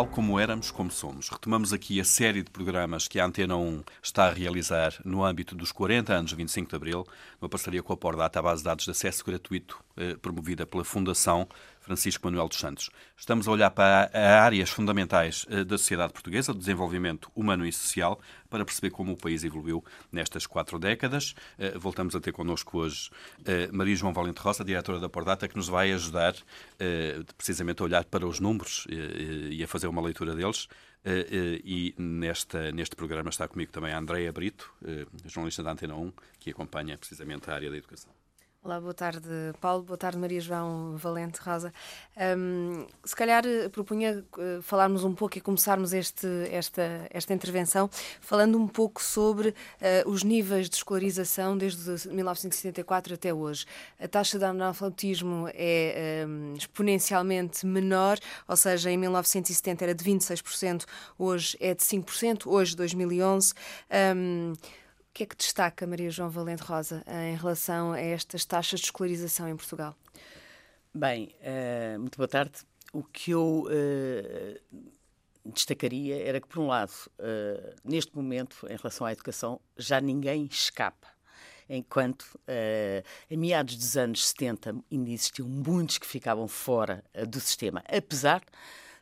Portugal como éramos, como somos. Retomamos aqui a série de programas que a Antena 1 está a realizar no âmbito dos 40 anos de 25 de Abril, numa parceria com a Pordata, a base de dados de acesso gratuito eh, promovida pela Fundação Francisco Manuel dos Santos. Estamos a olhar para áreas fundamentais eh, da sociedade portuguesa, desenvolvimento humano e social, para perceber como o país evoluiu nestas quatro décadas. Eh, voltamos a ter connosco hoje eh, Maria João Valente Rosa, diretora da Pordata, que nos vai ajudar precisamente a olhar para os números e a fazer uma leitura deles. e nesta, neste programa está comigo também a Andréa Brito, jornalista da Antena 1, que acompanha precisamente a área da educação. Olá, boa tarde, Paulo. Boa tarde, Maria João Valente Rosa. Um, se calhar eh, propunha uh, falarmos um pouco e começarmos este, esta, esta intervenção falando um pouco sobre uh, os níveis de escolarização desde 1974 até hoje. A taxa de analfabetismo é um, exponencialmente menor, ou seja, em 1970 era de 26%, hoje é de 5%, hoje 2011. Um, o que é que destaca Maria João Valente Rosa em relação a estas taxas de escolarização em Portugal? Bem, uh, muito boa tarde. O que eu uh, destacaria era que, por um lado, uh, neste momento, em relação à educação, já ninguém escapa enquanto uh, em meados dos anos 70 ainda existiam muitos que ficavam fora do sistema, apesar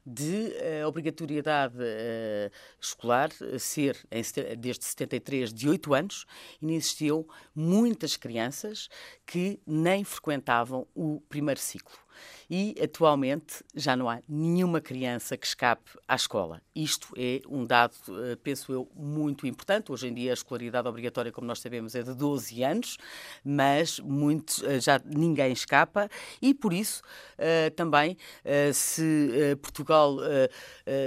uh, obrigatoriedade uh, escolar ser, em, desde 73, de 8 anos, e existiam muitas crianças que nem frequentavam o primeiro ciclo e atualmente já não há nenhuma criança que escape à escola. Isto é um dado, eh, penso eu, muito importante. Hoje em dia a escolaridade obrigatória, como nós sabemos, é de 12 anos, mas eh, já ninguém escapa e por isso eh, também se Portugal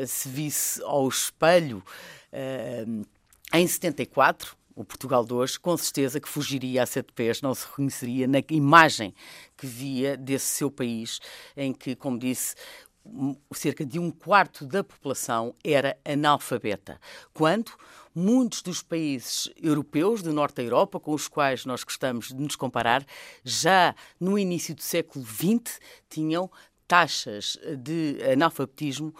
se visse ao espelho em 74, o Portugal de hoje, com certeza que fugiria a sete pés, não se reconheceria na imagem que via desse seu país, em que, como disse, cerca de um quarto da população era analfabeta, quando muitos dos países europeus, do norte da Europa, com os quais nós gostamos de nos comparar, já no início do século XX tinham taxas de analfabetismo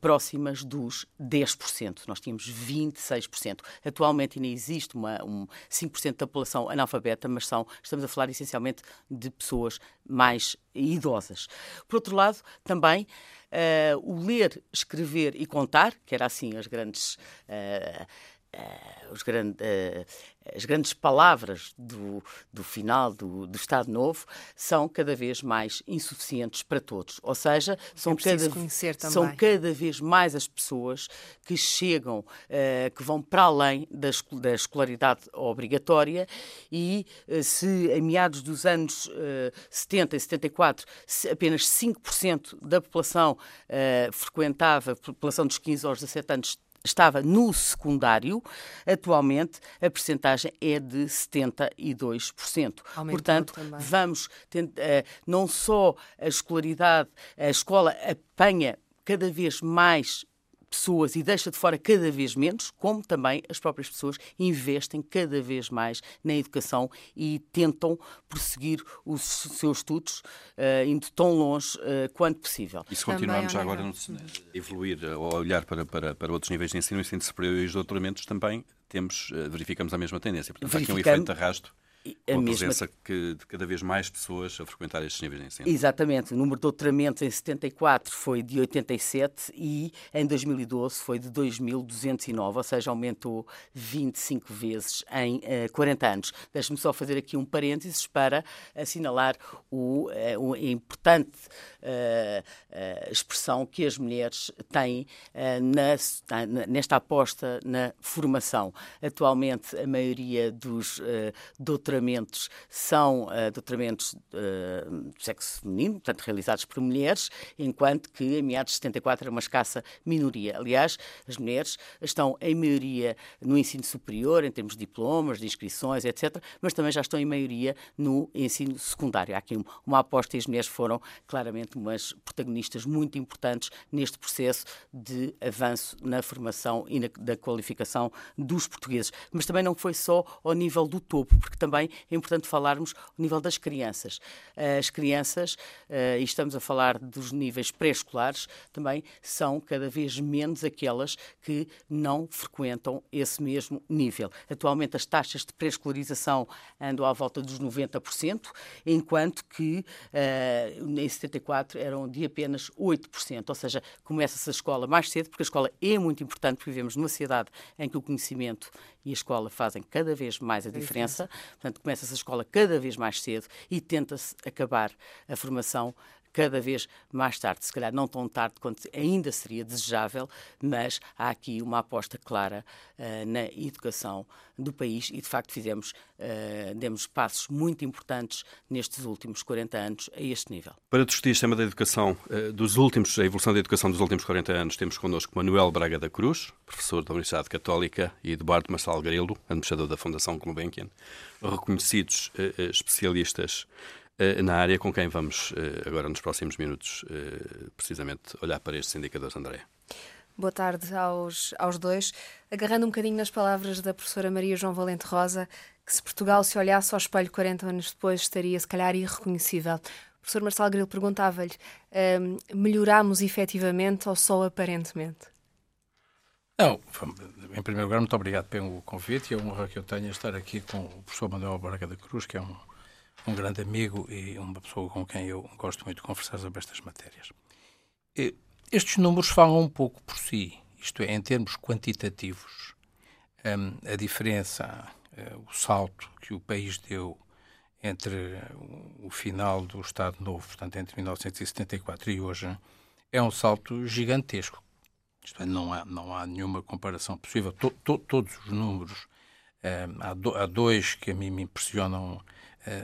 próximas dos 10%. Nós tínhamos 26%. Atualmente ainda existe uma, um 5% da população analfabeta, mas são, estamos a falar essencialmente de pessoas mais idosas. Por outro lado, também uh, o ler, escrever e contar, que era assim as grandes. Uh, grande, uh, as grandes palavras do, do final do, do, Estado Novo são cada vez mais insuficientes para todos. Ou seja, são, é cada, são cada vez mais as pessoas que chegam, uh, que vão para além da, da escolaridade obrigatória e se em meados dos anos uh, 70 e 74 apenas 5% da população frequentava, a população dos 15 aos 17 anos, estava no secundário, atualmente a percentagem é de 72%. Aumentou Portanto, também. vamos eh, não só a escolaridade, a escola apanha cada vez mais pessoas e deixa de fora cada vez menos, como também as próprias pessoas investem cada vez mais na educação e tentam prosseguir os seus estudos, uh, indo tão longe uh, quanto possível. E se continuarmos já agora a evoluir ou a olhar para, para, para outros níveis de ensino, ensino superior e os doutoramentos também, temos, uh, verificamos a mesma tendência. Portanto, há aqui um efeito de arrasto a, a presença mesma... que, de cada vez mais pessoas a frequentar estes níveis de ensino. Exatamente. O número de doutoramentos em 74 foi de 87 e em 2012 foi de 2.209, ou seja, aumentou 25 vezes em uh, eh, 40 anos. Deixe-me só fazer aqui um parênteses para assinalar o, uh, o importante uh, expressão que as mulheres têm na, nesta aposta na formação. Atualmente, a maioria dos doutoramentos doutoramentos são uh, doutoramentos uh, do sexo feminino, portanto, realizados por mulheres, enquanto que em meados de 74 era uma escassa minoria. Aliás, as mulheres estão em maioria no ensino superior, em termos de diplomas, de inscrições, etc., mas também já estão em maioria no ensino secundário. Há aqui uma aposta e as mulheres foram claramente umas protagonistas muito importantes neste processo de avanço na formação e na, da qualificação dos portugueses. Mas também não foi só ao nível do topo, porque também também é importante falarmos o nível das crianças. As crianças, e estamos a falar dos níveis pré-escolares, também são cada vez menos aquelas que não frequentam esse mesmo nível. Atualmente as taxas de pré-escolarização andam à volta dos 90%, enquanto que em 74 eram de apenas 8%, ou seja, começa-se a escola mais cedo, porque a escola é muito importante, porque vivemos numa sociedade em que o conhecimento e a escola fazem cada vez mais a diferença. Portanto, começa-se a escola cada vez mais cedo e tenta-se acabar a formação cada vez mais tarde, se calhar não tão tarde quanto ainda seria desejável, mas há aqui uma aposta clara uh, na educação do país e de facto fizemos, uh, demos passos muito importantes nestes últimos 40 anos a este nível. Para discutir o tema da educação uh, dos últimos, a evolução da educação dos últimos 40 anos, temos connosco Manuel Braga da Cruz, professor da Universidade Católica, e Eduardo Marçal Grilo, administrador da Fundação Gulbenkian, reconhecidos especialistas na área com quem vamos, eh, agora nos próximos minutos, eh, precisamente olhar para estes indicadores, André. Boa tarde aos, aos dois. Agarrando um bocadinho nas palavras da professora Maria João Valente Rosa, que se Portugal se olhasse ao espelho 40 anos depois estaria, se calhar, irreconhecível. O professor Marcelo Grilo perguntava-lhe: um, melhoramos efetivamente ou só aparentemente? Não, em primeiro lugar, muito obrigado pelo convite e a honra que eu tenho de estar aqui com o professor Manuel Braga da Cruz, que é um um grande amigo e uma pessoa com quem eu gosto muito de conversar sobre estas matérias. Estes números falam um pouco por si, isto é, em termos quantitativos, hum, a diferença, eh, o salto que o país deu entre o final do Estado Novo, portanto, entre 1974 e hoje, é um salto gigantesco. Isto é, não há, não há nenhuma comparação possível. To, to, todos os números, hum, há, do, há dois que a mim me impressionam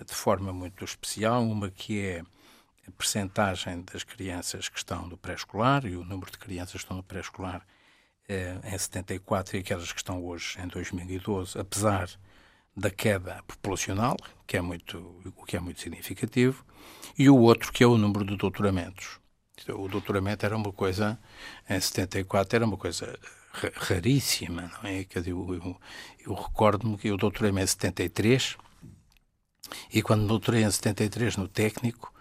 de forma muito especial, uma que é a percentagem das crianças que estão no pré-escolar e o número de crianças que estão no pré-escolar eh, em 74 e aquelas que estão hoje em 2012, apesar da queda populacional, que é muito, o que é muito significativo, e o outro que é o número de doutoramentos. O doutoramento era uma coisa, em 74 era uma coisa raríssima, não é? Eu, eu, eu recordo-me que o doutoramento em 73 e quando me doutorei em 73 no técnico,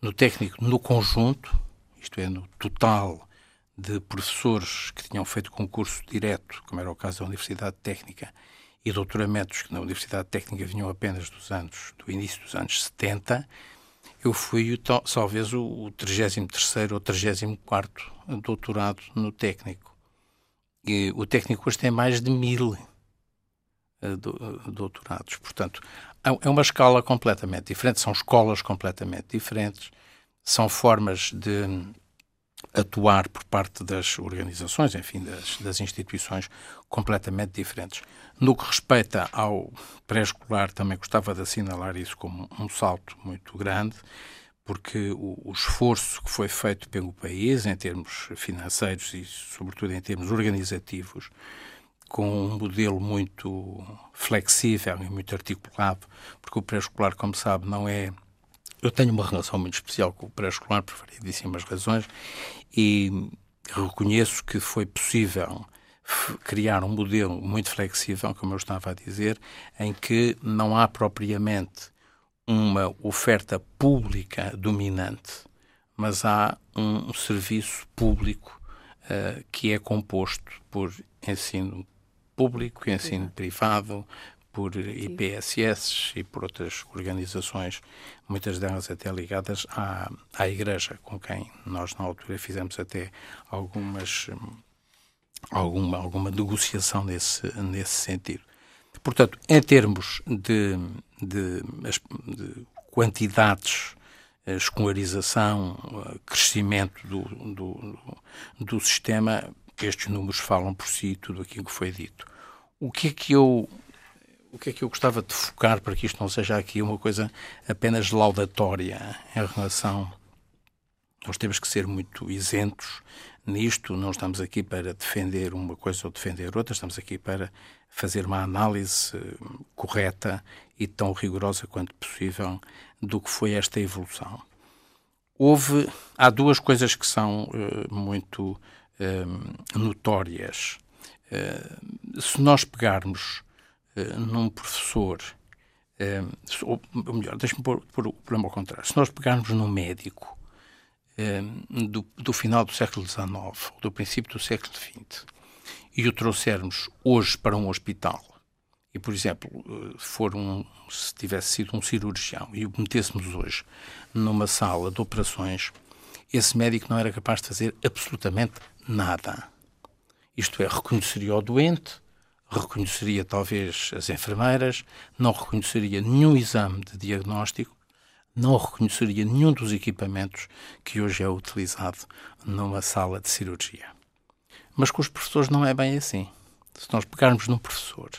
no técnico no conjunto, isto é, no total de professores que tinham feito concurso direto, como era o caso da Universidade Técnica, e doutoramentos que na Universidade Técnica vinham apenas dos anos, do início dos anos 70, eu fui talvez o 33 ou 34 doutorado no técnico. E o técnico hoje tem mais de mil eh, doutorados. Portanto, é, é uma escala completamente diferente, são escolas completamente diferentes, são formas de atuar por parte das organizações, enfim, das, das instituições completamente diferentes. No que respeita ao pré-escolar, também gostava de assinalar isso como um salto muito grande, porque o, o, esforço que foi feito pelo país, em termos financeiros e, sobretudo, em termos organizativos, com um modelo muito flexível e muito articulado, porque o pré-escolar, como sabe, não é. Eu tenho uma relação muito especial com o pré-escolar, por variedíssimas razões, e reconheço que foi possível criar um modelo muito flexível, como eu estava a dizer, em que não há propriamente uma oferta pública dominante, mas há um serviço público uh, que é composto por ensino público, ensino privado, por IPSS e por outras organizações, muitas delas até ligadas à, à Igreja, com quem nós na altura fizemos até algumas alguma, alguma negociação nesse, nesse sentido. Portanto, em termos de, de, de quantidades, escolarização, crescimento do, do, do sistema, estes números falam por si tudo aquilo que foi dito. O que é que eu o que é que eu gostava de focar para que isto não seja aqui uma coisa apenas laudatória em relação nós temos que ser muito isentos nisto, não estamos aqui para defender uma coisa ou defender outra, estamos aqui para fazer uma análise correta e tão rigorosa quanto possível do que foi esta evolução. Houve, há duas coisas que são uh, muito uh, notórias. Uh, se nós pegarmos num professor ou melhor, deixe-me pôr, pôr, o problema ao contrário. Se nós pegarmos num médico do, do, final do século XIX, ou do princípio do século XX, e o trouxermos hoje para um hospital, e, por exemplo, for um, se tivesse sido um cirurgião e o metêssemos hoje numa sala de operações, esse médico não era capaz de fazer absolutamente nada. Isto é, reconheceria o doente, reconheceria talvez as enfermeiras, não reconheceria nenhum exame de diagnóstico, não reconheceria nenhum dos equipamentos que hoje é utilizado numa sala de cirurgia. Mas com os professores não é bem assim. Se nós pegarmos num professor,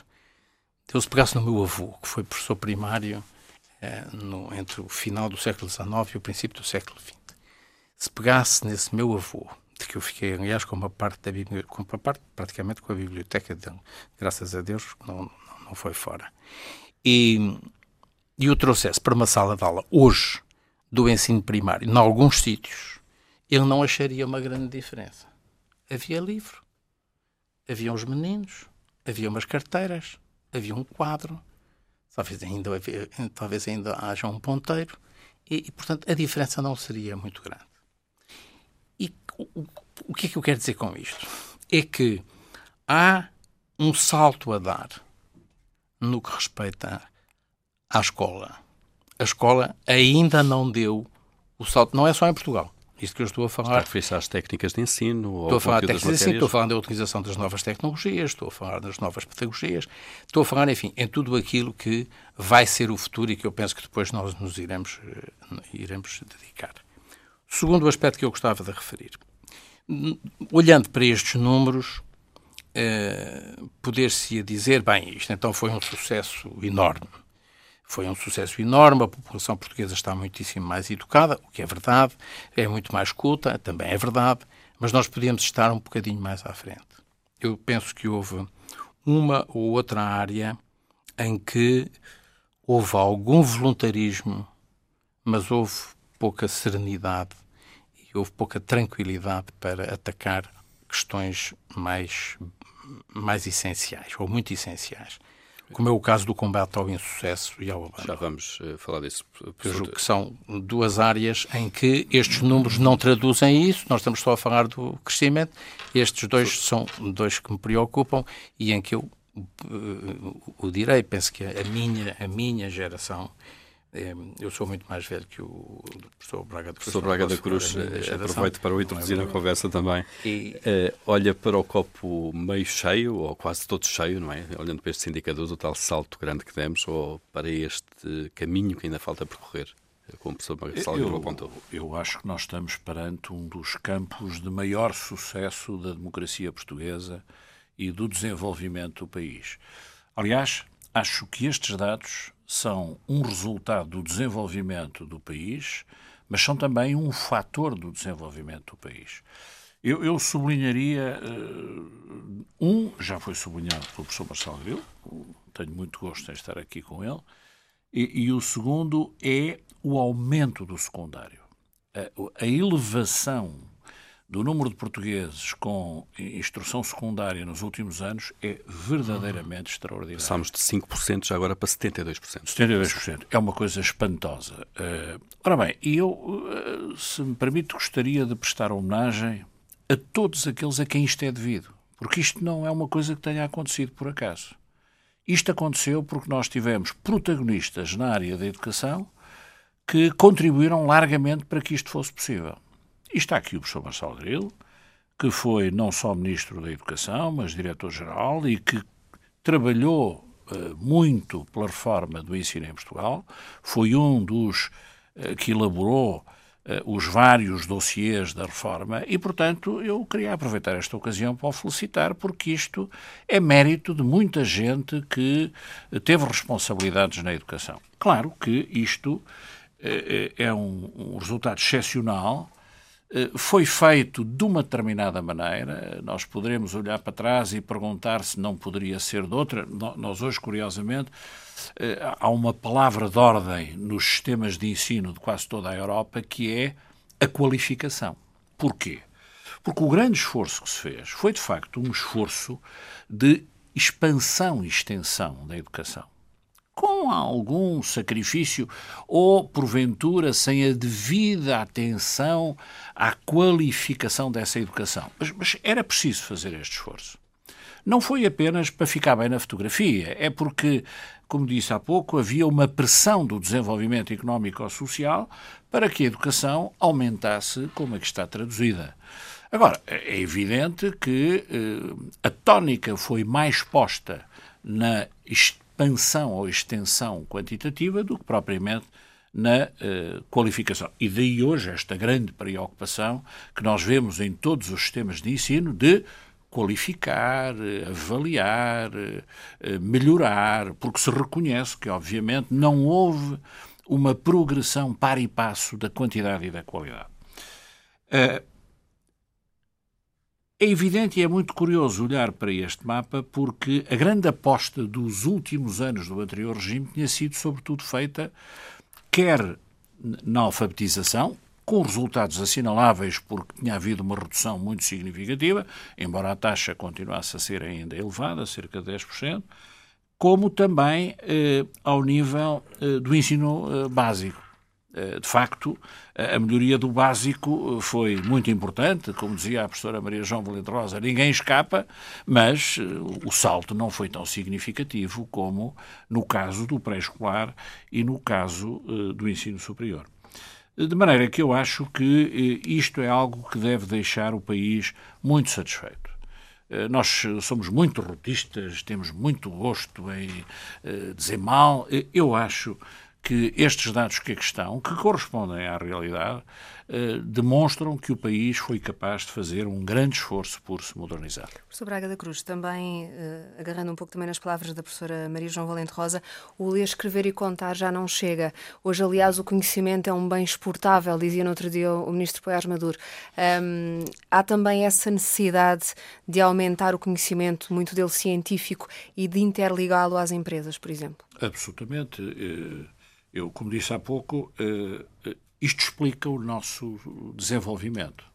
eu se pegasse no meu avô, que foi professor primário é, no, entre o final do século XIX e o princípio do século XX, se pegasse nesse meu avô, de que eu fiquei, aliás, com uma parte da biblioteca, com uma parte praticamente com a biblioteca dele, graças a Deus, não, não, não foi fora. E, e o trouxesse para uma sala de aula hoje do ensino primário, em alguns sítios, ele não acharia uma grande diferença. Havia livro, havia uns meninos, havia umas carteiras, havia um quadro, talvez ainda, talvez ainda haja um ponteiro, e, e portanto a diferença não seria muito grande. E o, o que é que eu quero dizer com isto? É que há um salto a dar no que respeita à escola. A escola ainda não deu o salto, não é só em Portugal. Isto que eu estou a falar. Está a às técnicas de ensino? Estou a falar de técnicas de ensino, estou a falar da utilização das novas tecnologias, estou a falar das novas pedagogias, estou a falar, enfim, em tudo aquilo que vai ser o futuro e que eu penso que depois nós nos iremos, eh, iremos dedicar. Segundo aspecto que eu gostava de referir. Olhando para estes números, eh, poder-se dizer, bem, isto então foi um sucesso enorme. Foi um sucesso enorme, a população portuguesa está muitíssimo mais educada, o que é verdade, é muito mais culta, também é verdade, mas nós podíamos estar um bocadinho mais à frente. Eu penso que houve uma ou outra área em que houve algum voluntarismo, mas houve pouca serenidade e houve pouca tranquilidade para atacar questões mais, mais essenciais, ou muito essenciais como é o caso do combate ao insucesso e ao abandono. Já vamos uh, falar disso. Eu julgo que são duas áreas em que estes números não traduzem isso, nós estamos só a falar do crescimento, estes dois são dois que me preocupam e em que eu uh, o direi, penso que a minha, a minha geração eu sou muito mais velho que o professor Braga da Cruz. Professor Braga da Cruz, eh, aproveito para o introduzir na conversa também. E... Uh, olha para o copo meio cheio, ou quase todo cheio, não é? Olhando para estes indicadores, o tal salto grande que demos, ou para este caminho que ainda falta percorrer, eh, como o professor Salgueiro apontou. Eu acho que nós estamos perante um dos campos de maior sucesso da democracia portuguesa e do desenvolvimento do país. Aliás, acho que estes dados são um resultado do desenvolvimento do país, mas são também um fator do desenvolvimento do país. Eu, eu sublinharia uh, um, já foi sublinhado pelo professor Marcelo Grilo, tenho muito gosto em estar aqui com ele, e, e o segundo é o aumento do secundário. A, a elevação do número de portugueses com instrução secundária nos últimos anos é verdadeiramente extraordinário. Passámos de 5% já agora para 72%. 72%. É uma coisa espantosa. Uh, ora bem, e eu, uh, se me permite, gostaria de prestar homenagem a todos aqueles a quem isto é devido. Porque isto não é uma coisa que tenha acontecido por acaso. Isto aconteceu porque nós tivemos protagonistas na área da educação que contribuíram largamente para que isto fosse possível. E está aqui o professor Marcelo Grilo, que foi não só Ministro da Educação, mas Diretor-Geral e que trabalhou uh, muito pela reforma do ensino em Portugal, foi um dos uh, que elaborou uh, os vários dossiês da reforma e, portanto, eu queria aproveitar esta ocasião para o felicitar, porque isto é mérito de muita gente que teve responsabilidades na educação. Claro que isto é um, um resultado excepcional eh, foi feito de uma determinada maneira. Nós poderemos olhar para trás e perguntar se não poderia ser de outra. Nós, hoje, curiosamente, eh, há uma palavra de ordem nos sistemas de ensino de quase toda a Europa que é a qualificação. Porquê? Porque o grande esforço que se fez foi, de facto, um esforço de expansão e extensão da educação. Com algum sacrifício ou, porventura, sem a devida atenção à qualificação dessa educação. Mas, mas era preciso fazer este esforço. Não foi apenas para ficar bem na fotografia, é porque, como disse há pouco, havia uma pressão do desenvolvimento económico ou social para que a educação aumentasse como é que está traduzida. Agora, é evidente que eh, a tónica foi mais posta na expansão ou extensão quantitativa do que propriamente na eh, qualificação. E daí hoje esta grande preocupação que nós vemos em todos os sistemas de ensino de qualificar, avaliar, eh, melhorar, porque se reconhece que, obviamente, não houve uma progressão para e passo da quantidade e da qualidade. Eh, é evidente e é muito curioso olhar para este mapa porque a grande aposta dos últimos anos do anterior regime tinha sido, sobretudo, feita quer na alfabetização, com resultados assinaláveis, porque tinha havido uma redução muito significativa, embora a taxa continuasse a ser ainda elevada, cerca de 10%, como também eh, ao nível eh, do ensino eh, básico. Eh, de facto, a melhoria do básico eh, foi muito importante, como dizia a professora Maria João Valente Rosa, ninguém escapa, mas eh, o salto não foi tão significativo como no caso do pré-escolar e no caso do ensino superior. De maneira que eu acho que isto é algo que deve deixar o país muito satisfeito. Nós somos muito rotistas, temos muito gosto em dizer mal. Eu acho que estes dados que aqui estão, que correspondem à realidade, eh, demonstram que o país foi capaz de fazer um grande esforço por se modernizar. Professor Braga da Cruz, também, eh, agarrando um pouco também nas palavras da professora Maria João Valente Rosa, o ler, escrever e contar já não chega. Hoje, aliás, o conhecimento é um bem exportável, dizia no outro dia o ministro Poiás Maduro. Um, há também essa necessidade de aumentar o conhecimento, muito dele científico, e de interligá-lo às empresas, por exemplo? Absolutamente. Eh, eu, como disse há pouco, uh, isto explica o nosso desenvolvimento.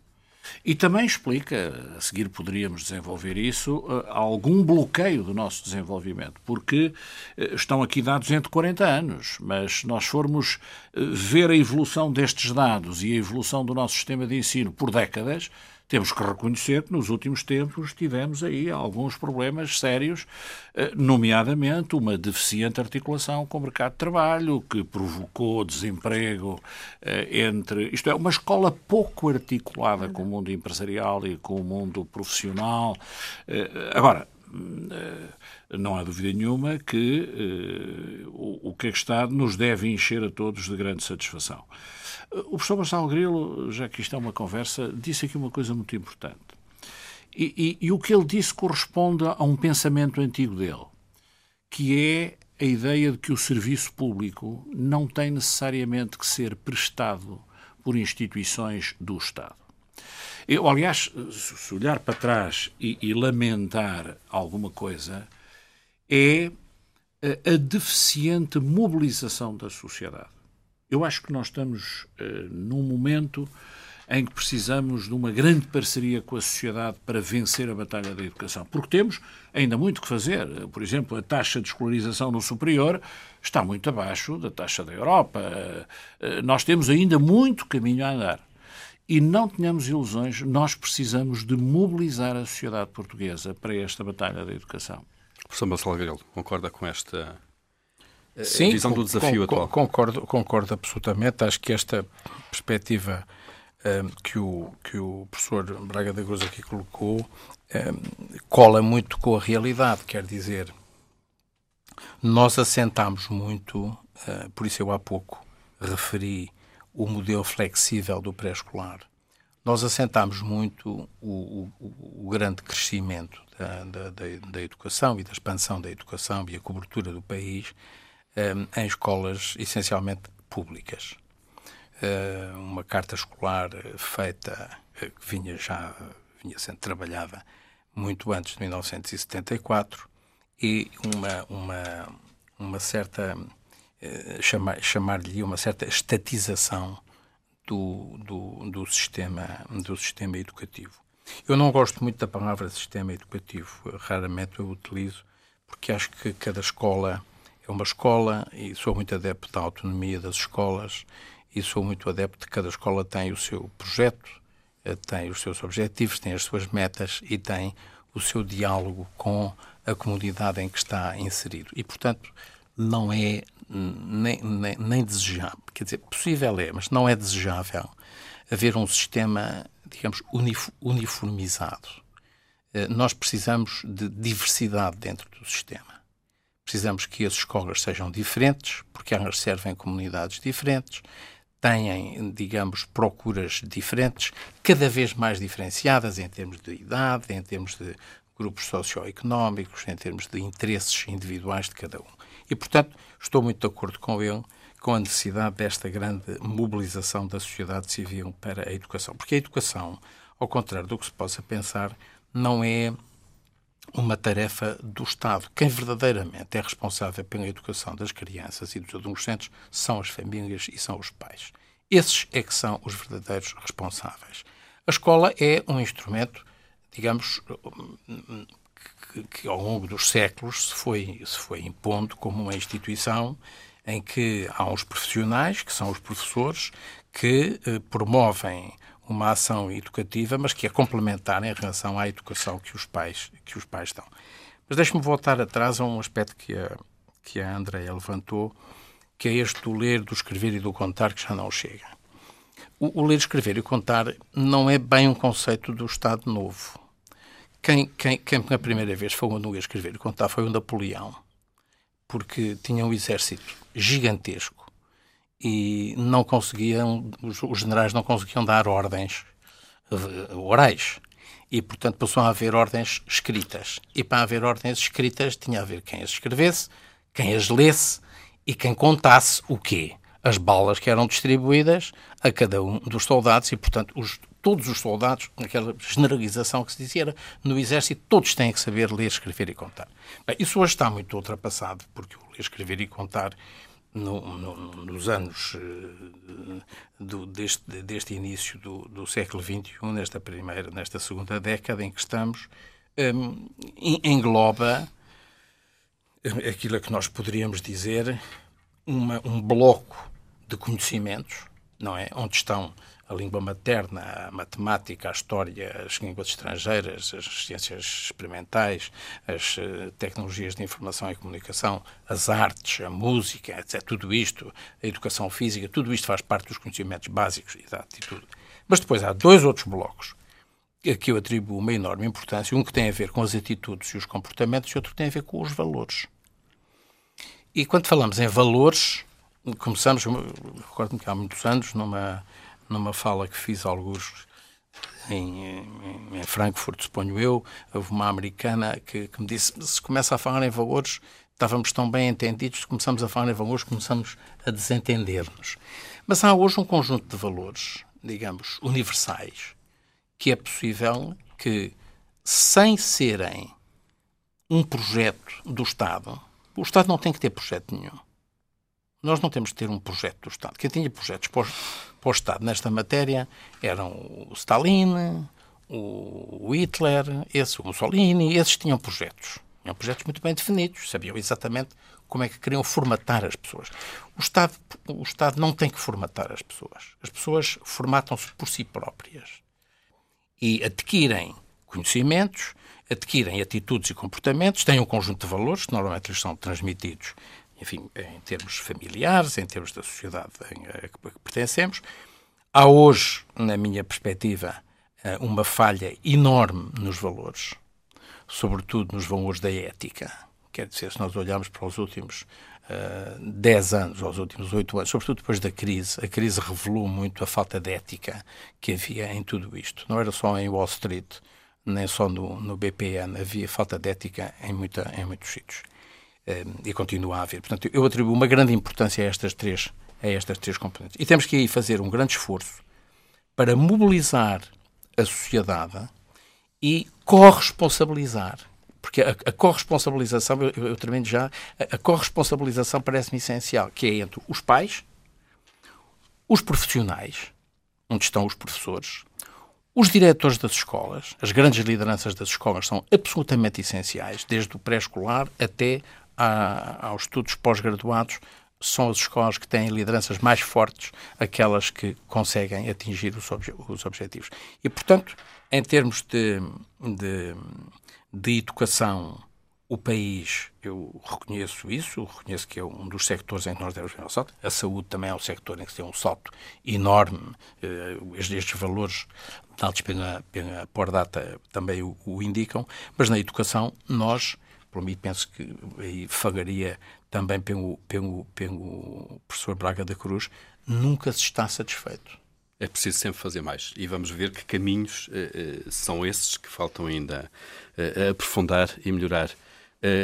E também explica, a seguir poderíamos desenvolver isso, uh, algum bloqueio do nosso desenvolvimento, porque estão aqui dados entre 40 anos, mas nós formos ver a evolução destes dados e a evolução do nosso sistema de ensino por décadas, temos que reconhecer que nos últimos tempos tivemos aí alguns problemas sérios, eh, nomeadamente uma deficiente articulação com o mercado de trabalho, que provocou desemprego eh, entre. Isto é, uma escola pouco articulada com o mundo empresarial e com o mundo profissional. Eh, agora, não há dúvida nenhuma que o que é que está nos deve encher a todos de grande satisfação. O professor Marcelo Grilo, já que isto é uma conversa, disse aqui uma coisa muito importante. E, e, e, o que ele disse corresponde a um pensamento antigo dele, que é a ideia de que o serviço público não tem necessariamente que ser prestado por instituições do Estado. Eu, aliás, se olhar para trás e, e lamentar alguma coisa, é a deficiente mobilização da sociedade. Eu acho que nós estamos uh, num momento em que precisamos de uma grande parceria com a sociedade para vencer a batalha da educação. Porque temos ainda muito que fazer. Por exemplo, a taxa de escolarização no superior está muito abaixo da taxa da Europa. Eh, nós temos ainda muito caminho a andar. E não tenhamos ilusões, nós precisamos de mobilizar a sociedade portuguesa para esta batalha da educação. Professor Marcelo Grelo, concorda com esta Sim, visão do desafio com, atual. Concordo, concordo absolutamente. Acho que esta perspectiva um, que, o, que o professor Braga da Cruz aqui colocou um, cola muito com a realidade. Quer dizer, nós assentamos muito, uh, por isso eu há pouco referi o modelo flexível do pré-escolar. Nós assentamos muito o, o, o grande crescimento da, da, da, educação e da expansão da educação e a cobertura do país um, em escolas essencialmente públicas. Uh, uma carta escolar feita, uh, que vinha já vinha sendo trabalhada muito antes de 1974 e uma, uma, uma certa, uh, chamar, chamar-lhe uma certa estatização do, do, do, sistema, do sistema educativo. Eu não gosto muito da palavra sistema educativo, raramente eu utilizo, porque acho que cada escola é uma escola e sou muito adepto da autonomia das escolas e sou muito adepto de que cada escola tem o seu projeto, eh, tem os seus objetivos, tem as suas metas e tem o seu diálogo com a comunidade em que está inserido. E, portanto, não é nem, nem, nem desejável, quer dizer, possível é, mas não é desejável haver um sistema, digamos, uniformizado. Eh, nós precisamos de diversidade dentro do sistema. Precisamos que as escolas sejam diferentes, porque elas servem comunidades diferentes, têm, digamos, procuras diferentes, cada vez mais diferenciadas em termos de idade, em termos de grupos socioeconómicos, em termos de interesses individuais de cada um. E, portanto, estou muito de acordo com ele com a necessidade desta grande mobilização da sociedade civil para a educação. Porque a educação, ao contrário do que se possa pensar, não é uma tarefa do Estado. Quem verdadeiramente é responsável pela educação das crianças e dos adolescentes são as famílias e são os pais. Esses é que são os verdadeiros responsáveis. A escola é um instrumento, digamos, que, que, ao longo dos séculos se foi, se foi impondo como uma instituição em que há uns profissionais, que são os professores, que eh, promovem uma ação educativa, mas que é complementar em relação à educação que os pais, que os pais dão. Mas deixe-me voltar atrás a um aspecto que a, que a Andréia levantou, que é este do ler, do escrever e do contar, que já não chega. O, o ler, escrever e contar não é bem um conceito do Estado Novo. Quem, quem, quem a primeira vez falou no ler, escrever e contar foi o Napoleão, porque tinha um exército gigantesco e não conseguiam, os, os generais não conseguiam dar ordens uh, orais. E, portanto, passou a haver ordens escritas. E para haver ordens escritas tinha a haver quem as escrevesse, quem as lesse e quem contasse o quê? As balas que eram distribuídas a cada um dos soldados e, portanto, os, todos os soldados, naquela generalização que se dizia, era, no exército todos têm que saber ler, escrever e contar. Bem, isso hoje está muito ultrapassado, porque o ler, escrever e contar no, no, nos anos uh, do, deste, deste, início do, do, século XXI, nesta primeira, nesta segunda década em que estamos, um, engloba aquilo a que nós poderíamos dizer uma, um bloco de conhecimentos, não é? Onde estão a língua materna, a matemática, a história, as línguas estrangeiras, as ciências experimentais, as uh, tecnologias de informação e comunicação, as artes, a música, etc. Tudo isto, a educação física, tudo isto faz parte dos conhecimentos básicos e da atitude. Mas depois há dois outros blocos a que eu atribuo uma enorme importância, um que tem a ver com as atitudes e os comportamentos e outro que tem a ver com os valores. E quando falamos em valores, começamos, recordo-me que há muitos anos, numa numa fala que fiz alguns em, em, Frankfurt, suponho eu, houve uma americana que, que, me disse: se começa a falar em valores, estávamos tão bem entendidos, começamos a falar em valores, começamos a desentender-nos. Mas há hoje um conjunto de valores, digamos, universais, que é possível que, sem serem um projeto do Estado, o Estado não tem que ter projeto nenhum. Nós não temos que ter um projeto do Estado. Quem tinha projetos para o Estado nesta matéria eram o Stalin, o Hitler, esse, o Mussolini, esses tinham projetos. Tinham projetos muito bem definidos, sabiam exatamente como é que queriam formatar as pessoas. O Estado, o Estado não tem que formatar as pessoas. As pessoas formatam-se por si próprias e adquirem conhecimentos, adquirem atitudes e comportamentos, têm um conjunto de valores que normalmente lhes são transmitidos enfim, em termos familiares, em termos da sociedade a que pertencemos. Há hoje, na minha perspectiva, eh, uma falha enorme nos valores, sobretudo nos valores da ética. Quer dizer, se nós olharmos para os últimos uh, 10 anos, ou os últimos 8 anos, sobretudo depois da crise, a crise revelou muito a falta de ética que havia em tudo isto. Não era só em Wall Street, nem só no, no BPN, havia falta de ética em, muita, em muitos sítios. Eh, e continua a haver. Portanto, eu atribuo uma grande importância a estas três, a estas três componentes. E temos que aí fazer um grande esforço para mobilizar a sociedade e corresponsabilizar. Porque a, a corresponsabilização, eu, eu termino já, a, a corresponsabilização parece-me essencial, que é entre os pais, os profissionais, onde estão os professores, os diretores das escolas, as grandes lideranças das escolas são absolutamente essenciais, desde o pré-escolar até a, aos estudos pós-graduados, são as escolas que têm lideranças mais fortes, aquelas que conseguem atingir os, obje os objetivos. E, portanto, em termos de, de, de educação, o país, eu reconheço isso, reconheço que é um dos sectores em que nós devemos ver o salto. A saúde também é um sector em que se tem um salto enorme. Eh, estes valores dados pela, pela por data também o, o indicam. Mas na educação, nós, por mim, penso que aí fagaria também pelo, pelo, pelo professor Braga da Cruz, nunca se está satisfeito. É preciso sempre fazer mais. E vamos ver que caminhos uh, uh, são esses que faltam ainda uh, aprofundar e melhorar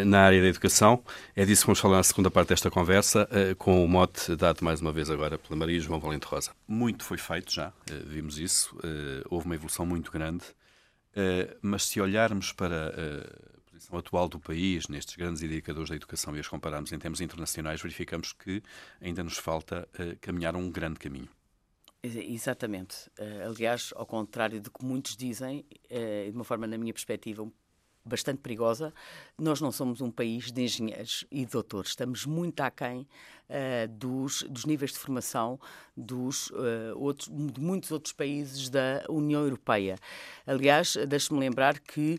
na área da educação. É disso que vamos falar na segunda parte desta conversa, com o mote dado mais uma vez agora pela Maria João Valente Rosa. Muito foi feito já, vimos isso, houve uma evolução muito grande, mas se olharmos para posição atual do país nestes grandes indicadores da educação e as compararmos em termos internacionais, verificamos que ainda nos falta uh, caminhar um grande caminho. Exatamente. Uh, aliás, ao contrário do que muitos dizem, uh, de uma forma, na minha perspectiva, bastante perigosa, nós não somos um país de engenheiros e de doutores. Estamos muito aquém uh, dos, dos níveis de formação dos, uh, outros, de muitos outros países da União Europeia. Aliás, deixe-me lembrar que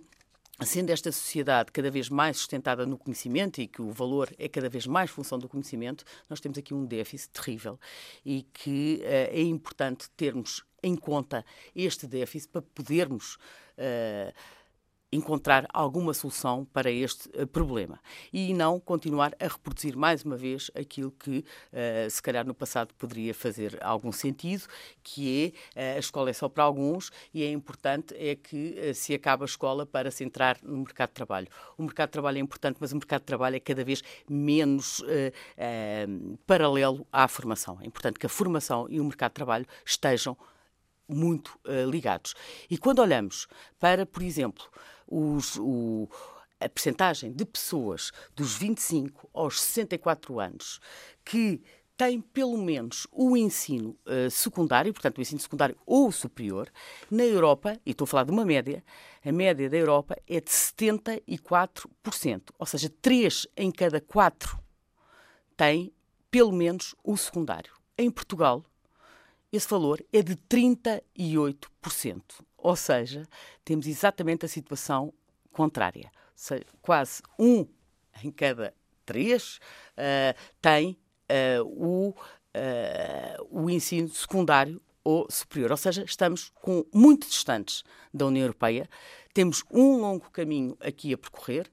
sendo esta sociedade cada vez mais sustentada no conhecimento e que o valor é cada vez mais função do conhecimento, nós temos aqui um déficit terrível e que uh, é importante termos em conta este déficit para podermos uh, encontrar alguma solução para este uh, problema e não continuar a reproduzir mais uma vez aquilo que uh, se calhar no passado poderia fazer algum sentido, que é uh, a escola é só para alguns e é importante é que se acaba a escola para se entrar no mercado de trabalho. O mercado de trabalho é importante, mas o mercado de trabalho é cada vez menos paralelo à formação. É importante que a formação e o mercado de trabalho estejam muito ligados. E quando olhamos para, por exemplo, os, o, a percentagem de pessoas dos 25 aos 64 anos que têm pelo menos o ensino uh, secundário, portanto o ensino secundário ou superior, na Europa, e estou a falar de uma média, a média da Europa é de 74%, ou seja, 3 em cada 4 têm pelo menos o secundário. Em Portugal, esse valor é de 38%. Ou seja, temos exatamente a situação contrária. Seja, quase um em cada três uh, tem uh, o, uh, o ensino secundário ou superior. Ou seja, estamos com muito distantes da União Europeia, temos um longo caminho aqui a percorrer.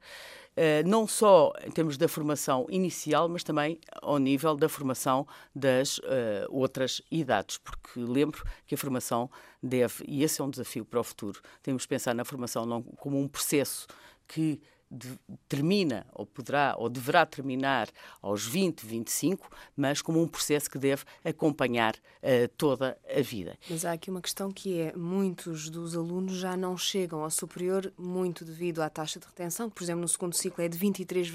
Eh, não só em termos da formação inicial, mas também ao nível da formação das uh, outras idades, porque lembro que a formação deve, e esse é um desafio para o futuro, temos que pensar na formação não como um processo que de, termina, ou poderá, ou deverá terminar aos 20, 25, mas como um processo que deve acompanhar uh, toda a vida. Mas há aqui uma questão que é: muitos dos alunos já não chegam ao superior, muito devido à taxa de retenção, que, por exemplo, no segundo ciclo é de 23,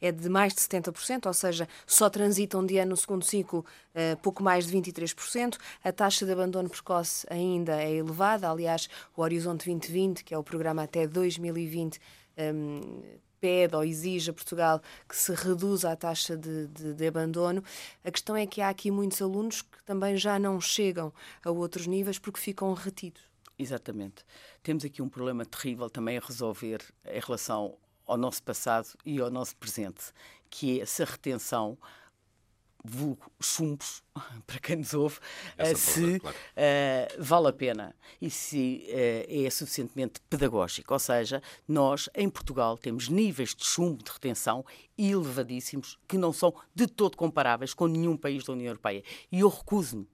é de mais de 70%, ou seja, só transitam de ano no segundo ciclo uh, pouco mais de 23%. A taxa de abandono precoce ainda é elevada, aliás, o Horizonte 2020, que é o programa até 2020, um, pede ou exige a Portugal que se reduza a taxa de, de, de, abandono. A questão é que há aqui muitos alunos que também já não chegam a outros níveis porque ficam retidos. Exatamente. Temos aqui um problema terrível também a resolver em relação ao nosso passado e ao nosso presente, que é essa retenção vulgo chumbos, para quem nos ouve, Essa se claro. uh, vale a pena e se uh, é suficientemente pedagógico. Ou seja, nós, em Portugal, temos níveis de chumbo de retenção elevadíssimos que não são de todo comparáveis com nenhum país da União Europeia. E eu recuso-me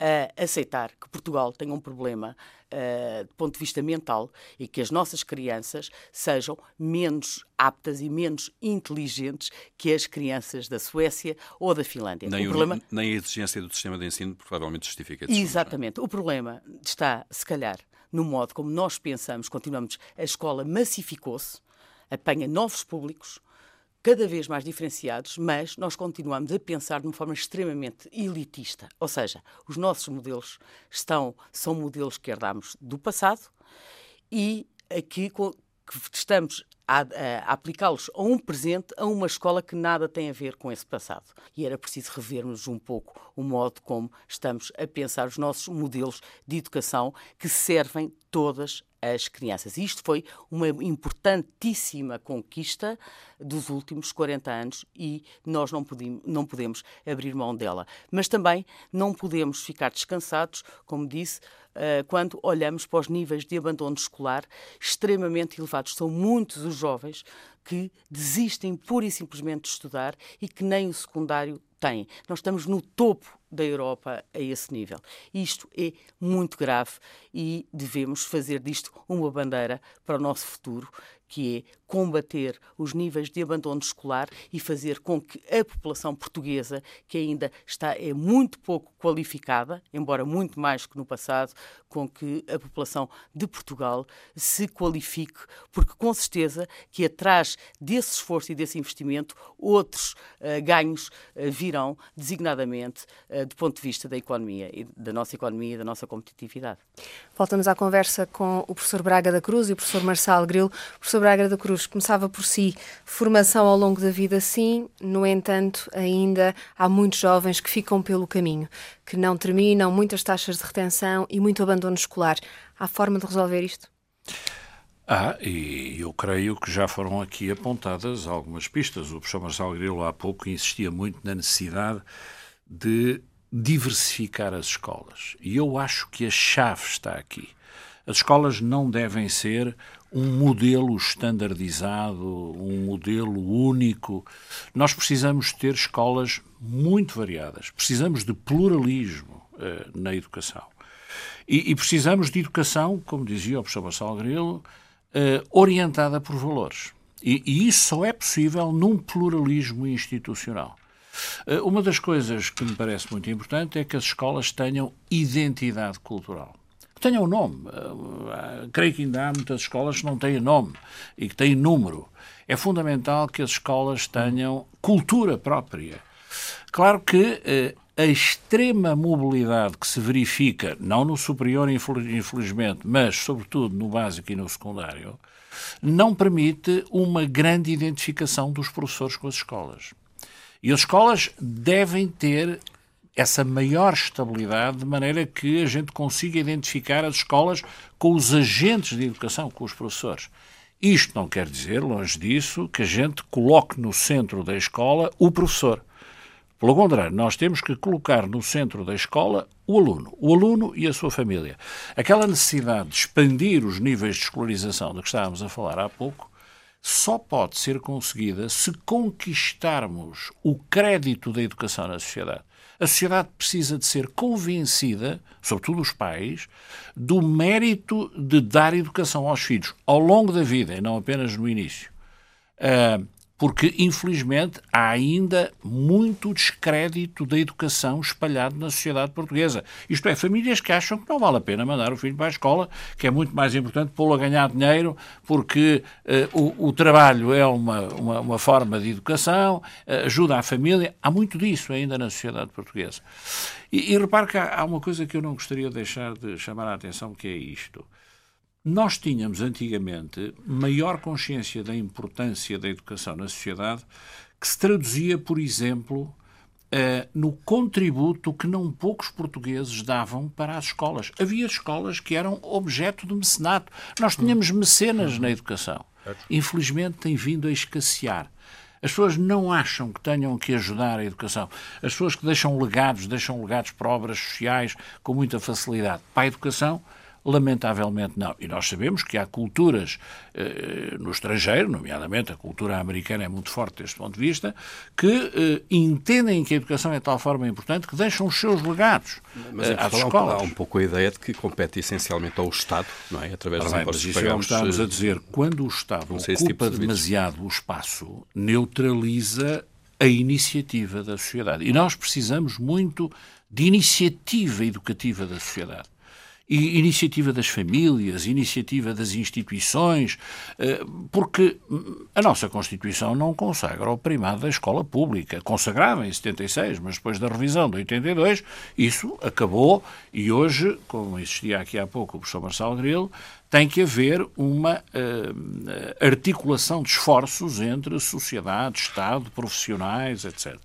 a aceitar que Portugal tenha um problema uh, do ponto de vista mental e que as nossas crianças sejam menos aptas e menos inteligentes que as crianças da Suécia ou da Finlândia. Nem, o problema... nem a exigência do sistema de ensino provavelmente justifica isso. Exatamente. O problema está, se calhar, no modo como nós pensamos, continuamos, a escola massificou-se, apanha novos públicos, cada vez mais diferenciados, mas nós continuamos a pensar de uma forma extremamente elitista. Ou seja, os nossos modelos estão, são modelos que herdamos do passado e aqui que que estamos a, a aplicá-los a um presente, a uma escola que nada tem a ver com esse passado. E era preciso revermos um pouco o modo como estamos a pensar os nossos modelos de educação que servem todas as crianças. E isto foi uma importantíssima conquista dos últimos 40 anos e nós não podemos, não podemos abrir mão dela. Mas também não podemos ficar descansados, como disse, eh, quando olhamos para os níveis de abandono escolar extremamente elevados. São muitos os jovens que desistem pura e simplesmente de estudar e que nem o secundário têm. Nós estamos no topo da Europa a esse nível. Isto é muito grave e devemos fazer disto uma bandeira para o nosso futuro, que é combater os níveis de abandono escolar e fazer com que a população portuguesa, que ainda está é muito pouco qualificada, embora muito mais que no passado, com que a população de Portugal se qualifique, porque com certeza que atrás desse esforço e desse investimento outros uh, ganhos uh, virão designadamente uh, do ponto de vista da economia, e da nossa economia e da nossa competitividade. Voltamos à conversa com o professor Braga da Cruz e o professor Marçal Grilo. Professor Braga da Cruz, começava por si, formação ao longo da vida, sim, no entanto, ainda há muitos jovens que ficam pelo caminho, que não terminam, muitas taxas de retenção e muito abandono escolar. Há forma de resolver isto? Ah, e eu creio que já foram aqui apontadas algumas pistas. O professor Marcelo Grilo há pouco insistia muito na necessidade de diversificar as escolas. E eu acho que a chave está aqui. As escolas não devem ser um modelo standardizado, um modelo único. Nós precisamos ter escolas muito variadas. Precisamos de pluralismo uh, na educação. E, e, precisamos de educação, como dizia o professor Marcelo Grilo, uh, orientada por valores. E, e isso só é possível num pluralismo institucional. Eh, uma das coisas que me parece muito importante é que as escolas tenham identidade cultural. Tenham nome. Eh, creio que ainda há muitas escolas que não têm nome e que têm número. É fundamental que as escolas tenham cultura própria. Claro que eh, a extrema mobilidade que se verifica, não no superior, infelizmente, mas sobretudo no básico e no secundário, não permite uma grande identificação dos professores com as escolas. E as escolas devem ter essa maior estabilidade, de maneira que a gente consiga identificar as escolas com os agentes de educação, com os professores. Isto não quer dizer, longe disso, que a gente coloque no centro da escola o professor. Pelo contrário, nós temos que colocar no centro da escola o aluno, o aluno e a sua família. Aquela necessidade de expandir os níveis de escolarização de que estávamos a falar há pouco só pode ser conseguida se conquistarmos o crédito da educação na sociedade. A sociedade precisa de ser convencida, sobretudo os pais, do mérito de dar educação aos filhos ao longo da vida e não apenas no início. Uh, porque, infelizmente, há ainda muito descrédito da educação espalhado na sociedade portuguesa. Isto é, famílias que acham que não vale a pena mandar o filho para a escola, que é muito mais importante pô-lo a ganhar dinheiro, porque uh, o, o, trabalho é uma, uma, uma, forma de educação, uh, ajuda a família. Há muito disso ainda na sociedade portuguesa. E, e repare que há, há uma coisa que eu não gostaria de deixar de chamar a atenção, que é isto. Nós tínhamos antigamente maior consciência da importância da educação na sociedade, que se traduzia, por exemplo, Uh, no contributo que não poucos portugueses davam para as escolas. Havia escolas que eram objeto de mecenato. Nós tínhamos mecenas na educação. Infelizmente tem vindo a escassear. As pessoas não acham que tenham que ajudar a educação. As pessoas que deixam legados, deixam legados para obras sociais com muita facilidade. Para a educação, Lamentavelmente não. E nós sabemos que há culturas eh, no estrangeiro, nomeadamente a cultura americana é muito forte deste ponto de vista, que eh, entendem que a educação é de tal forma importante que deixam os seus legados mas eh, às escolas. Há um pouco a ideia de que compete essencialmente ao Estado, não é? Através dos impostos é que estamos a dizer. Quando o Estado ocupa tipo de demasiado o espaço, neutraliza a iniciativa da sociedade. E nós precisamos muito de iniciativa educativa da sociedade. E iniciativa das famílias, iniciativa das instituições, eh, porque a nossa Constituição não consagra o primado da escola pública. Consagrava em 76, mas depois da revisão de 82, isso acabou e hoje, como existia aqui há pouco o professor Marcelo Grilo, tem que haver uma uh, articulação de esforços entre sociedade, Estado, profissionais, etc.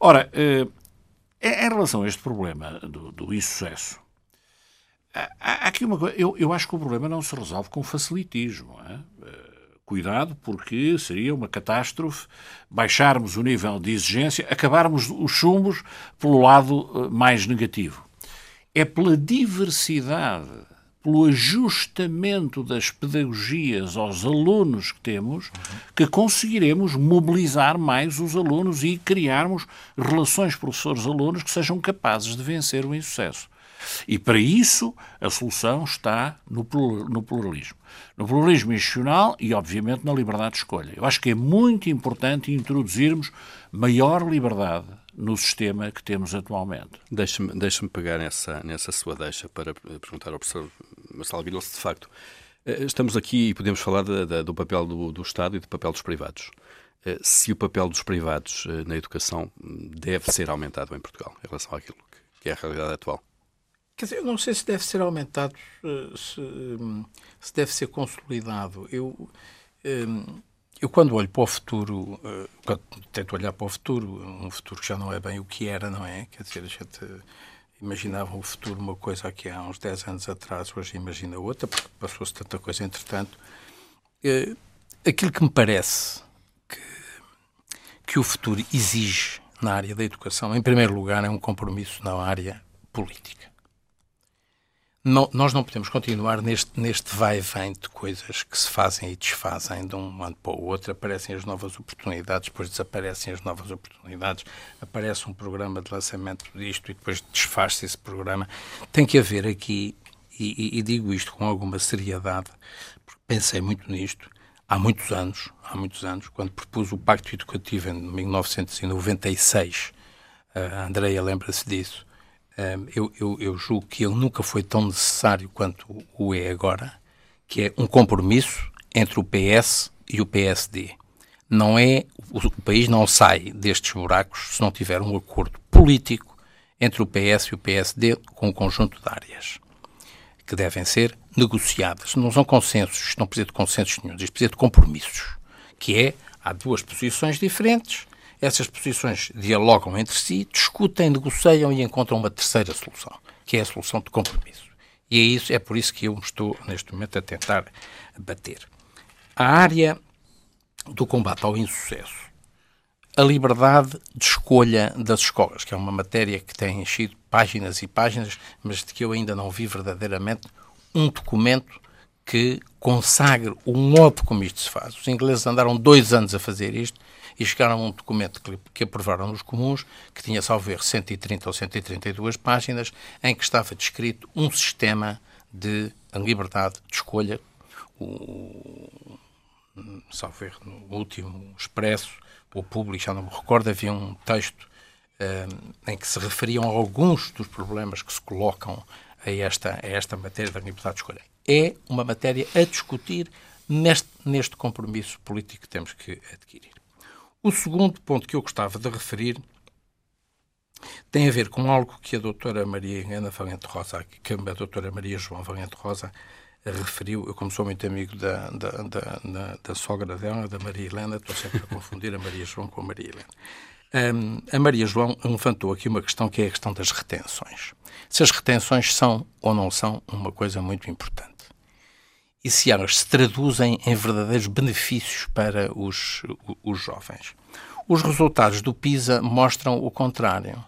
Ora, uh, em relação a este problema do, do insucesso, há aqui uma coisa. Eu, eu acho que o problema não se resolve com facilitismo. É? Cuidado, porque seria uma catástrofe baixarmos o nível de exigência, acabarmos os chumbos pelo lado mais negativo. É pela diversidade pelo ajustamento das pedagogias aos alunos que temos, que conseguiremos mobilizar mais os alunos e criarmos relações professores-alunos que sejam capazes de vencer o insucesso. E para isso a solução está no pluralismo. No pluralismo institucional e, obviamente, na liberdade de escolha. Eu acho que é muito importante introduzirmos maior liberdade no sistema que temos atualmente. Deixe-me deixe pegar nessa, nessa sua deixa para perguntar ao professor Marcelo Guilherme se de facto eh, estamos aqui e podemos falar do papel do, do, Estado e do papel dos privados. Eh, se o papel dos privados eh, na educação deve ser aumentado em Portugal em relação àquilo que é a realidade atual. Quer dizer, eu não sei se deve ser aumentado, se, se deve ser consolidado. Eu, eu, quando olho para o futuro, quando tento olhar para o futuro, um futuro que já não é bem o que era, não é? Quer dizer, a gente imaginavam o futuro uma coisa aqui há uns 10 anos atrás, hoje imagina outra, porque passou-se tanta coisa entretanto. Aquilo que me parece que, que o futuro exige na área da educação, em primeiro lugar, é um compromisso na área política não, nós não podemos continuar neste, neste vai e vem de coisas que se fazem e desfazem de um ano para o outro. Aparecem as novas oportunidades, depois desaparecem as novas oportunidades, aparece um programa de lançamento disto e depois desfaz-se esse programa. Tem que haver aqui, e, e, e digo isto com alguma seriedade, porque pensei muito nisto, há muitos anos, há muitos anos, quando propus o Pacto Educativo em 1996, a Andreia lembra-se disso, eu, eu, eu, julgo que ele nunca foi tão necessário quanto o é agora, que é um compromisso entre o PS e o PSD. Não é o, país não sai destes buracos se não tiver um acordo político entre o PS e o PSD com um conjunto de áreas que devem ser negociadas. Não são consensos, não precisa de consensos nenhum, precisa de compromissos, que é há duas posições diferentes, essas posições dialogam entre si, discutem, negociam e encontram uma terceira solução, que é a solução de compromisso. E é, isso, é por isso que eu estou, neste momento, a tentar bater. A área do combate ao insucesso, a liberdade de escolha das escolas, que é uma matéria que tem enchido páginas e páginas, mas de que eu ainda não vi verdadeiramente um documento que consagre o modo como isto se faz. Os ingleses andaram dois anos a fazer isto e chegaram a um documento que, que aprovaram nos comuns, que tinha, salvo erro, 130 ou 132 páginas, em que estava descrito um sistema de liberdade de escolha. O, salvo erro, no último expresso, o público, já não me recordo, havia um texto um, em que se referiam a alguns dos problemas que se colocam a esta, a esta matéria da liberdade de escolha. É uma matéria a discutir neste, neste compromisso político que temos que adquirir. O segundo ponto que eu gostava de referir tem a ver com algo que a doutora Maria Helena Valente Rosa, que a doutora Maria João Valente Rosa referiu. Eu, como sou muito amigo da, da, da, da, da sogra dela, da Maria Helena, estou sempre a confundir a Maria João com a Maria Helena. Um, a Maria João levantou aqui uma questão que é a questão das retenções. Se as retenções são ou não são uma coisa muito importante e se elas se traduzem em verdadeiros benefícios para os, os jovens. Os resultados do PISA mostram o contrário.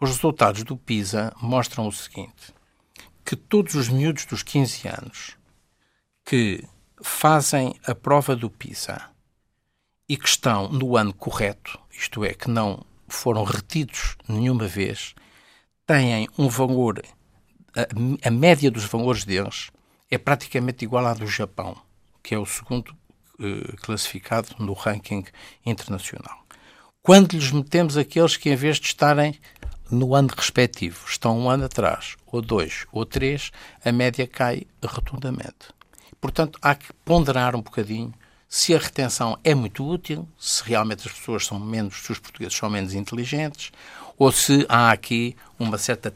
Os resultados do PISA mostram o seguinte: que todos os miúdos dos 15 anos que fazem a prova do PISA e que estão no ano correto, isto é, que não foram retidos nenhuma vez, têm um valor, a, a média dos valores deles é praticamente igual à do Japão, que é o segundo eh, classificado no ranking internacional. Quando lhes metemos aqueles que, em vez de estarem no ano respectivo estão um ano atrás, ou dois, ou três, a média cai rotundamente. Portanto, há que ponderar um bocadinho se a retenção é muito útil, se realmente as pessoas são menos, se os portugueses são menos inteligentes, ou se há aqui uma certa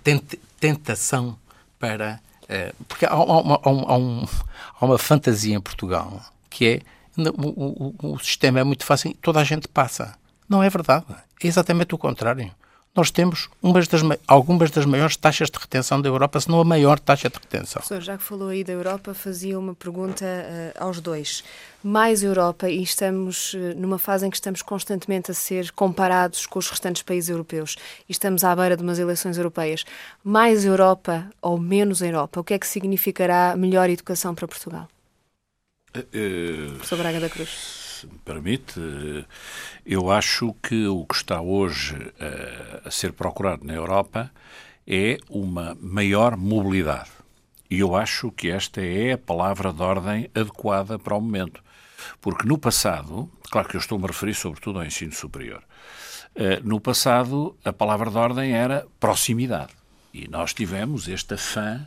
tentação para. Uh, porque há, uma, há, um, há, uma fantasia em Portugal que é o, o, o sistema é muito fácil, toda a gente passa. Não é verdade. É exatamente o contrário nós temos umas das, algumas das maiores taxas de retenção da Europa, se não a maior taxa de retenção. Professor, já que falou aí da Europa, fazia uma pergunta uh, aos dois. Mais Europa e estamos uh, numa fase em que estamos constantemente a ser comparados com os restantes países europeus e estamos à beira de umas eleições europeias. Mais Europa ou menos Europa? O que é que significará melhor educação para Portugal? Uh, Professor Braga da Cruz se me permite, eu acho que o que está hoje a, a ser procurado na Europa é uma maior mobilidade. E eu acho que esta é a palavra de ordem adequada para o momento. Porque no passado, claro que eu estou-me a referir sobretudo ao ensino superior, uh, no passado a palavra de ordem era proximidade. E nós tivemos este afã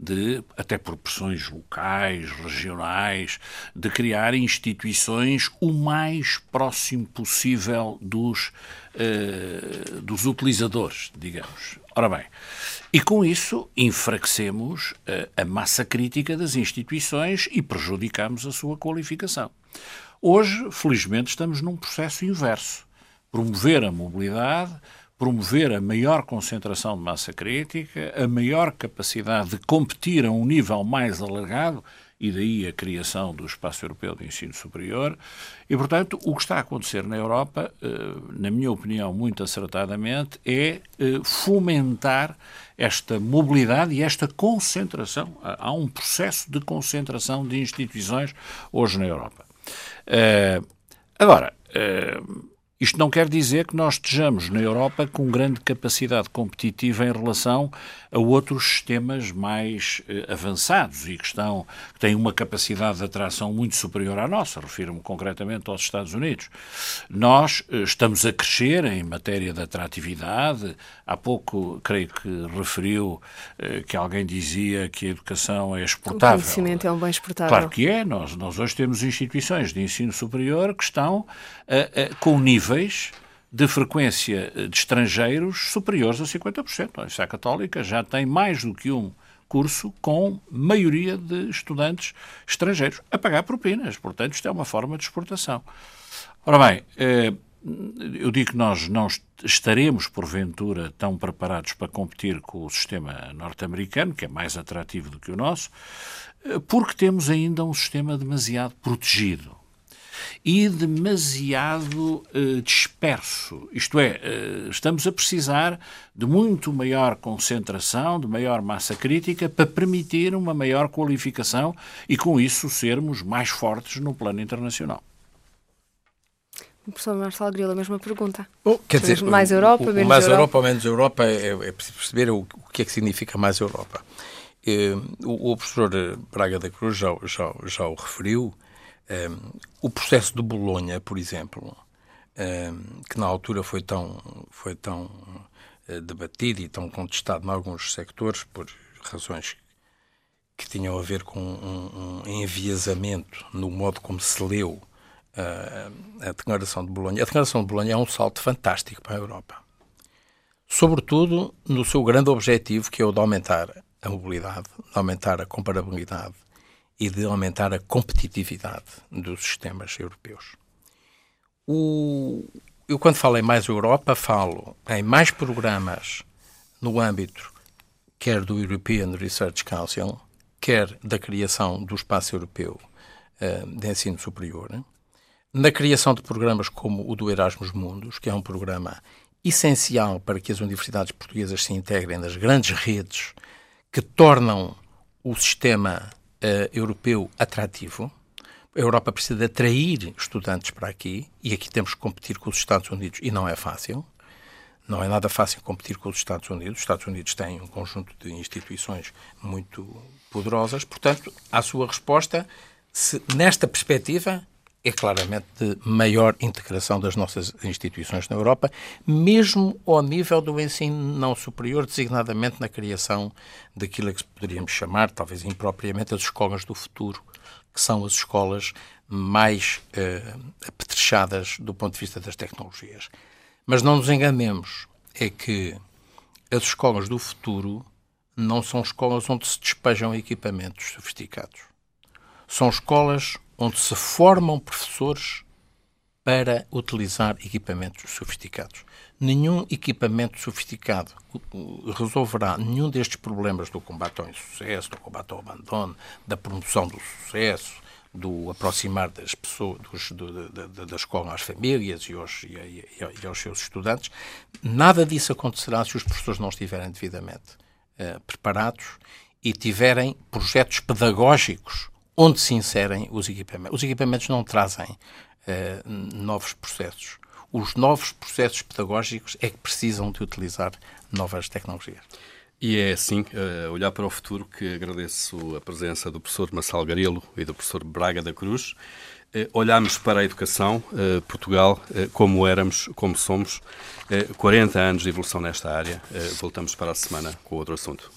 de, até por pressões locais, regionais, de criar instituições o mais próximo possível dos, uh, dos utilizadores, digamos. Ora bem, e com isso enfraquecemos uh, a massa crítica das instituições e prejudicamos a sua qualificação. Hoje, felizmente, estamos num processo inverso. Promover a mobilidade, promover a maior concentração de massa crítica, a maior capacidade de competir a um nível mais alargado, e daí a criação do Espaço Europeu de Ensino Superior. E, portanto, o que está a acontecer na Europa, eh, na minha opinião, muito acertadamente, é eh, fomentar esta mobilidade e esta concentração. Há um processo de concentração de instituições hoje na Europa. Eh, agora, isto não quer dizer que nós estejamos na Europa com grande capacidade competitiva em relação a outros sistemas mais eh, avançados e que, estão, que têm uma capacidade de atração muito superior à nossa. Refiro-me concretamente aos Estados Unidos. Nós eh, estamos a crescer em matéria de atratividade. Há pouco, creio que referiu eh, que alguém dizia que a educação é exportável. O conhecimento é um bem exportável. Claro que é. Nós, nós hoje temos instituições de ensino superior que estão com níveis de frequência de estrangeiros superiores a 50%. A Universidade Católica já tem mais do que um curso com maioria de estudantes estrangeiros a pagar propinas. Portanto, isto é uma forma de exportação. Ora bem, eh, eu digo que nós não estaremos, porventura, tão preparados para competir com o sistema norte-americano, que é mais atrativo do que o nosso, eh, porque temos ainda um sistema demasiado protegido e demasiado uh, disperso. Isto é, uh, estamos a precisar de muito maior concentração, de maior massa crítica para permitir uma maior qualificação e, com isso, sermos mais fortes no plano internacional. Professor Marcelo Grilo, a mesma pergunta. Oh, quer dizer, mais Europa, o, menos mais Europa? Europa ou menos Europa é, é preciso perceber o, o, que é que significa mais Europa. Eh, o, o, professor Braga da Cruz já, já, já o referiu. O processo de Bolonha, por exemplo, que na altura foi tão, foi tão uh, debatido e tão contestado em alguns sectores por razões que tinham a ver com um, um enviesamento no modo como se leu uh, a Declaração de Bolonha. A Declaração de Bolonha é um salto fantástico para a Europa. Sobretudo no seu grande objetivo, que é o de aumentar a mobilidade, de aumentar a comparabilidade e de aumentar a competitividade dos sistemas europeus. O, eu, quando falo em mais Europa, falo em mais programas no âmbito quer do European Research Council, quer da criação do Espaço Europeu uh, de Ensino Superior, na criação de programas como o do Erasmus Mundus, que é um programa essencial para que as universidades portuguesas se integrem nas grandes redes que tornam o sistema uh, europeu atrativo. A Europa precisa de atrair estudantes para aqui e aqui temos que competir com os Estados Unidos e não é fácil. Não é nada fácil competir com os Estados Unidos. Os Estados Unidos têm um conjunto de instituições muito poderosas. Portanto, a sua resposta, se, nesta perspectiva, é claramente de maior integração das nossas instituições na Europa, mesmo ao nível do ensino não superior, designadamente na criação daquilo que poderíamos chamar, talvez impropriamente, as escolas do futuro, que são as escolas mais eh, apetrechadas do ponto de vista das tecnologias. Mas não nos enganemos, é que as escolas do futuro não são escolas onde se despejam equipamentos sofisticados. São escolas onde se formam professores para utilizar equipamentos sofisticados. Nenhum equipamento sofisticado resolverá nenhum destes problemas do combate ao insucesso, do combate ao abandono, da promoção do sucesso, do aproximar das pessoas dos, do, da, da, escola às famílias e aos, e, e aos, seus estudantes. Nada disso acontecerá se os professores não estiverem devidamente uh, preparados e tiverem projetos pedagógicos onde se inserem os equipamentos. Os equipamentos não trazem uh, novos processos. Os novos processos pedagógicos é que precisam de utilizar novas tecnologias. E é assim, uh, olhar para o futuro, que agradeço a presença do professor Marcelo Garelo e do professor Braga da Cruz. Uh, olhamos para a educação, uh, Portugal, como éramos, como somos, 40 anos de evolução nesta área. voltamos para a semana com outro assunto.